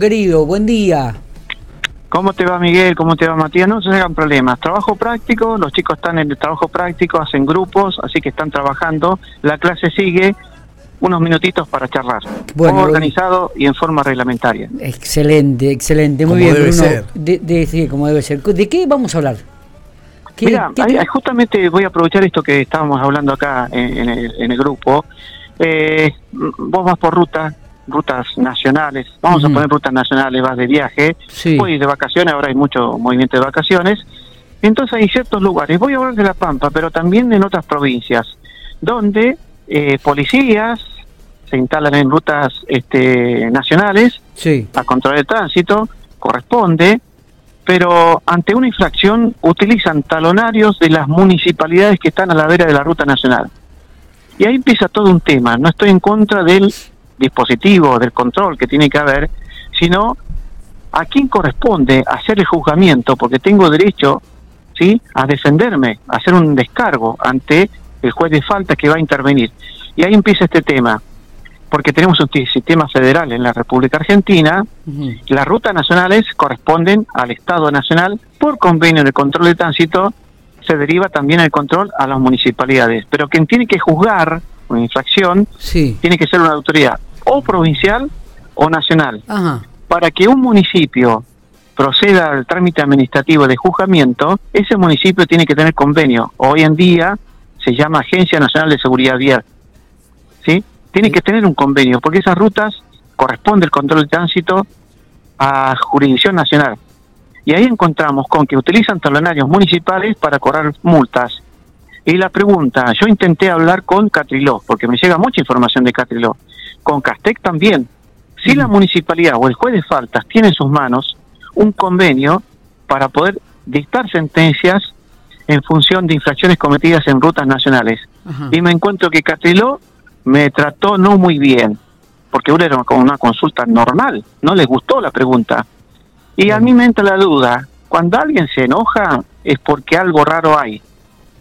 Querido, buen día. ¿Cómo te va Miguel? ¿Cómo te va Matías? No se hagan problemas. Trabajo práctico, los chicos están en el trabajo práctico, hacen grupos, así que están trabajando. La clase sigue, unos minutitos para charlar. Bueno, organizado y en forma reglamentaria. Excelente, excelente. Muy bien, Bruno. De, sí, como debe ser. ¿De qué vamos a hablar? Mira, justamente voy a aprovechar esto que estábamos hablando acá en, el, grupo. Eh, vos vas por ruta, rutas nacionales, vamos a poner rutas nacionales, vas de viaje, voy de vacaciones, ahora hay mucho movimiento de vacaciones, entonces hay ciertos lugares, voy a hablar de La Pampa, pero también en otras provincias, donde eh, policías se instalan en rutas este, nacionales a controlar el tránsito, corresponde, pero ante una infracción utilizan talonarios de las municipalidades que están a la vera de la ruta nacional. Y ahí empieza todo un tema. No estoy en contra del dispositivo, del control que tiene que haber, sino a quién corresponde hacer el juzgamiento, porque tengo derecho ¿sí? a defenderme, a hacer un descargo ante el juez de falta que va a intervenir. Y ahí empieza este tema, porque tenemos un sistema federal en la República Argentina, las rutas nacionales corresponden al Estado Nacional, por convenio de control de tránsito se deriva también el control a las municipalidades, pero quien tiene que juzgar una infracción tiene que ser una autoridad o provincial o nacional. Para que un municipio proceda al trámite administrativo de juzgamiento, ese municipio tiene que tener convenio. Hoy en día se llama Agencia Nacional de Seguridad Vial. ¿Sí? Tiene que tener un convenio, porque esas rutas corresponde el control de tránsito a jurisdicción nacional. Y ahí encontramos con que utilizan talonarios municipales para cobrar multas. Y la pregunta, yo intenté hablar con Catriló, porque me llega mucha información de Catriló con Castec también. Si la municipalidad o el juez de faltas tiene en sus manos un convenio para poder dictar sentencias en función de infracciones cometidas en rutas nacionales. Y me encuentro que Catriló me trató no muy bien, porque uno era como una consulta normal, no le gustó la pregunta. Y a mí me entra la duda, cuando alguien se enoja es porque algo raro hay.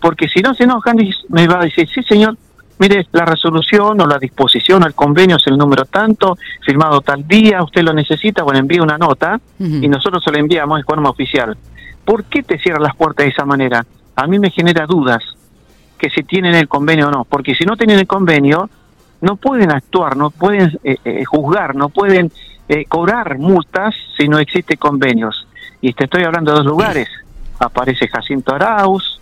Porque si no se enojan, me va a decir, sí señor, mire, la resolución o la disposición al convenio es el número tanto, firmado tal día, usted lo necesita, bueno, envíe una nota y nosotros se la enviamos en forma oficial. ¿Por qué te cierran las puertas de esa manera? A mí me genera dudas que si tienen el convenio o no, porque si no tienen el convenio, no pueden actuar, no pueden eh, eh, juzgar, no pueden eh, cobrar multas si no existe convenios. Y te estoy hablando de dos lugares. Aparece Jacinto Arauz.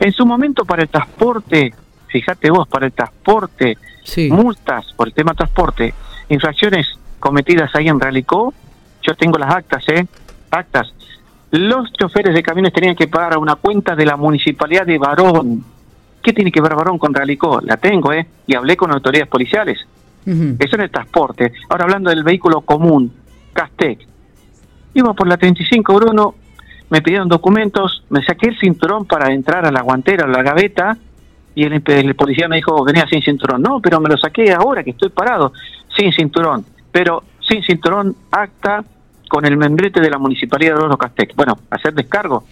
En su momento para el transporte fíjate vos, para el transporte, multas por el tema transporte, infracciones cometidas ahí en Realicó, yo tengo las actas, ¿eh? Actas. Los choferes de camiones tenían que pagar a una cuenta de la municipalidad de Barón. ¿Qué tiene que ver Barón con Realicó? La tengo, ¿eh? Y hablé con autoridades policiales. Eso en el transporte. Ahora hablando del vehículo común, Castec. Iba por la 35 Bruno, me pidieron documentos, me saqué el cinturón para entrar a la guantera, a la gaveta, y el, policía me dijo, venía sin cinturón. No, pero me lo saqué ahora que estoy parado, sin cinturón. Pero sin cinturón, acta con el membrete de la Municipalidad de Oro Castex. Bueno, hacer descargo.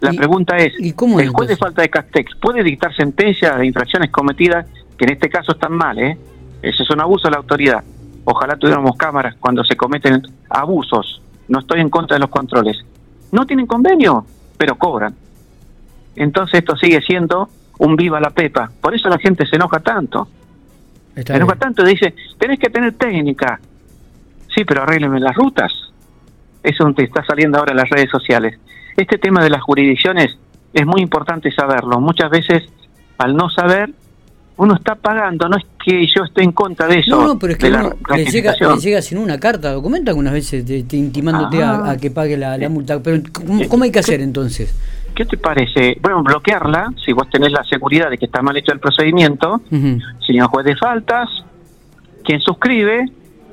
La pregunta es, ¿y cómo ¿el juez de falta de Castex puede dictar sentencia de infracciones cometidas, que en este caso están mal, ¿eh? Ese es un abuso de la autoridad. Ojalá tuviéramos cámaras cuando se cometen abusos. No estoy en contra de los controles. No tienen convenio, pero cobran. Entonces esto sigue siendo un viva la pepa. Por eso la gente se enoja tanto. se enoja tanto y dice, tenés que tener técnica. Sí, pero arrégleme las rutas. Eso te está saliendo ahora en las redes sociales. Este tema de las jurisdicciones es muy importante saberlo. Muchas veces, al no saber, uno está pagando, no es que yo esté en contra de eso. No, no pero es que uno le llega, llega, sin una carta, documento algunas veces intimándote a, que pague la, multa. Pero ¿cómo hay que hacer entonces? ¿Qué te parece? Bueno, bloquearla, si vos tenés la seguridad de que está mal hecho el procedimiento, señor juez de faltas, quien suscribe,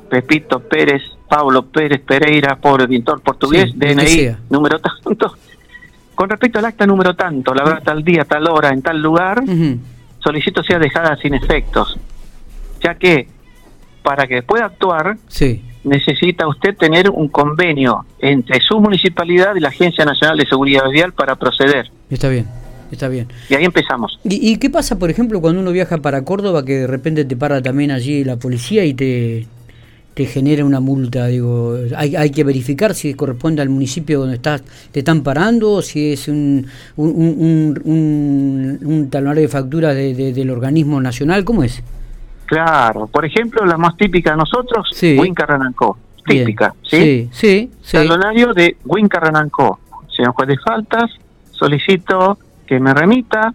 Pepito Pérez, Pablo Pérez Pereira, pobre pintor portugués, DNI, número tanto. Con respecto al acta número tanto, la verdad, tal día, tal hora, en tal lugar, solicito sea dejada sin efectos, ya que para que pueda actuar, sí necesita usted tener un convenio entre su municipalidad y la Agencia Nacional de Seguridad Vial para proceder. Está bien. Está bien. Y ahí empezamos. ¿Y, qué pasa, por ejemplo, cuando uno viaja para Córdoba, que de repente te para también allí la policía y te, te genera una multa? Digo, hay, hay que verificar si corresponde al municipio donde estás, te están parando, o si es un, un, un, un, talonario de factura de, del organismo nacional, ¿cómo es? Claro, por ejemplo, la más típica de nosotros, sí. Winca Renancó, típica, ¿sí? Sí, sí. Talonario de Winca Renancó. Señor juez de faltas, solicito que me remita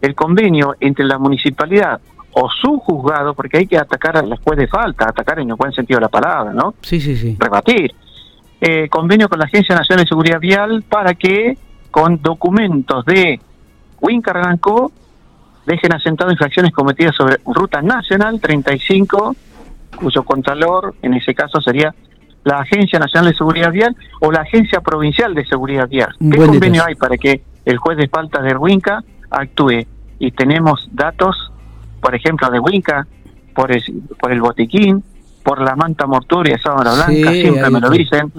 el convenio entre la municipalidad o su juzgado, porque hay que atacar a la juez de falta, atacar en el buen sentido de la palabra, ¿no? Sí, sí, sí. Rebatir. Eh, convenio con la Agencia Nacional de Seguridad Vial para que con documentos de Winca Renancó dejen asentado infracciones cometidas sobre Ruta Nacional 35, cuyo contralor en ese caso sería la Agencia Nacional de Seguridad Vial o la Agencia Provincial de Seguridad Vial. ¿Qué convenio hay para que el juez de faltas de Huinca actúe? Y tenemos datos, por ejemplo, de Huinca, por el, por el botiquín, por la manta mortuoria sábana blanca, siempre me lo dicen.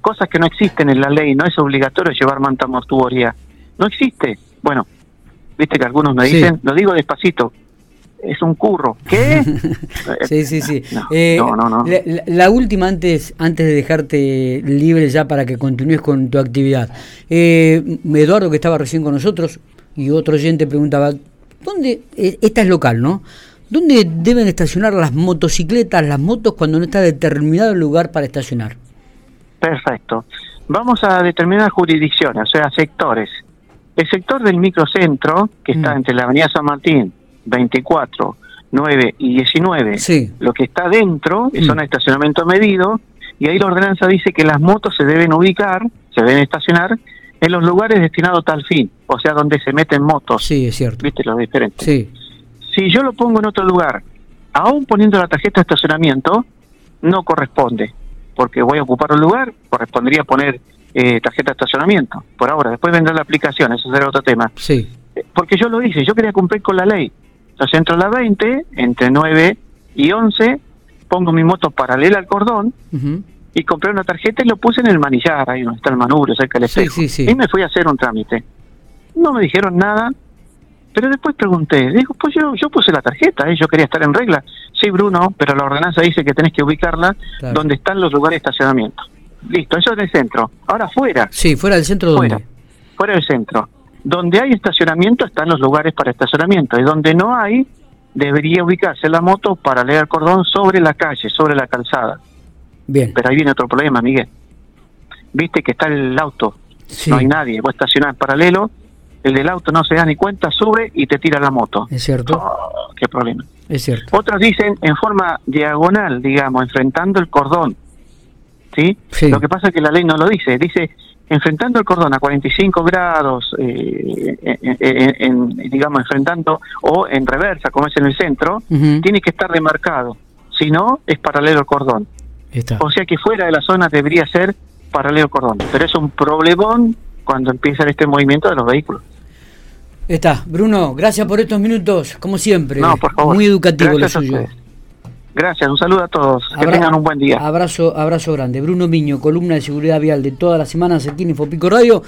Cosas que no existen en la ley, no es obligatorio llevar manta mortuoria. No existe. Bueno, viste que algunos me dicen, lo digo despacito, es un curro. ¿Qué? sí, sí, sí. Eh, no, no, no, La, última antes, antes de dejarte libre ya para que continúes con tu actividad. Eh, Eduardo, que estaba recién con nosotros, y otro oyente preguntaba, ¿dónde, eh, esta es local, ¿no? ¿Dónde deben estacionar las motocicletas, las motos, cuando no está determinado el lugar para estacionar? Perfecto. Vamos a determinar jurisdicciones, o sea, sectores. El sector del microcentro, que está mm. entre la Avenida San Martín, 24, 9 y 19, sí. lo que está dentro es mm. un estacionamiento medido, y ahí la ordenanza dice que las motos se deben ubicar, se deben estacionar en los lugares destinados a tal fin, o sea, donde se meten motos. Sí, es cierto. ¿Viste lo diferente? Sí. Si yo lo pongo en otro lugar, aún poniendo la tarjeta de estacionamiento, no corresponde, porque voy a ocupar un lugar, correspondería poner eh, tarjeta de estacionamiento, por ahora. Después vendrá la aplicación, eso será otro tema. Sí. Porque yo lo hice, yo quería cumplir con la ley. Entonces entro a la 20, entre 9 y 11, pongo mi moto paralela al cordón y compré una tarjeta y lo puse en el manillar, ahí donde está el manubrio, cerca del espejo. Y me fui a hacer un trámite. No me dijeron nada, pero después pregunté, dijo, pues yo, yo puse la tarjeta, ¿eh? yo quería estar en regla. Sí, Bruno, pero la ordenanza dice que tenés que ubicarla donde están los lugares de estacionamiento. Listo, eso es el centro. Ahora fuera. Sí, fuera del centro. Fuera, fuera del centro. Donde hay estacionamiento están los lugares para estacionamiento y donde no hay debería ubicarse la moto para leer el cordón sobre la calle, sobre la calzada. Bien. Pero ahí viene otro problema, Miguel. Viste que está el auto, no hay nadie, vos estacionás en paralelo, el del auto no se da ni cuenta, sube y te tira la moto. Es cierto. Oh, qué problema. Es cierto. Otros dicen en forma diagonal, digamos, enfrentando el cordón. ¿Sí? sí. Lo que pasa es que la ley no lo dice, dice enfrentando el cordón a 45 grados, eh, en, digamos, enfrentando o en reversa, como es en el centro, tiene que estar demarcado. Si no, es paralelo al cordón. O sea que fuera de la zona debería ser paralelo al cordón. Pero es un problemón cuando empieza este movimiento de los vehículos. Está. Bruno, gracias por estos minutos, como siempre. No, por favor. Muy educativo lo suyo. Gracias, un saludo a todos. Que tengan un buen día. Abrazo, abrazo grande. Bruno Miño, columna de seguridad vial de todas las semanas aquí en Infopico Radio.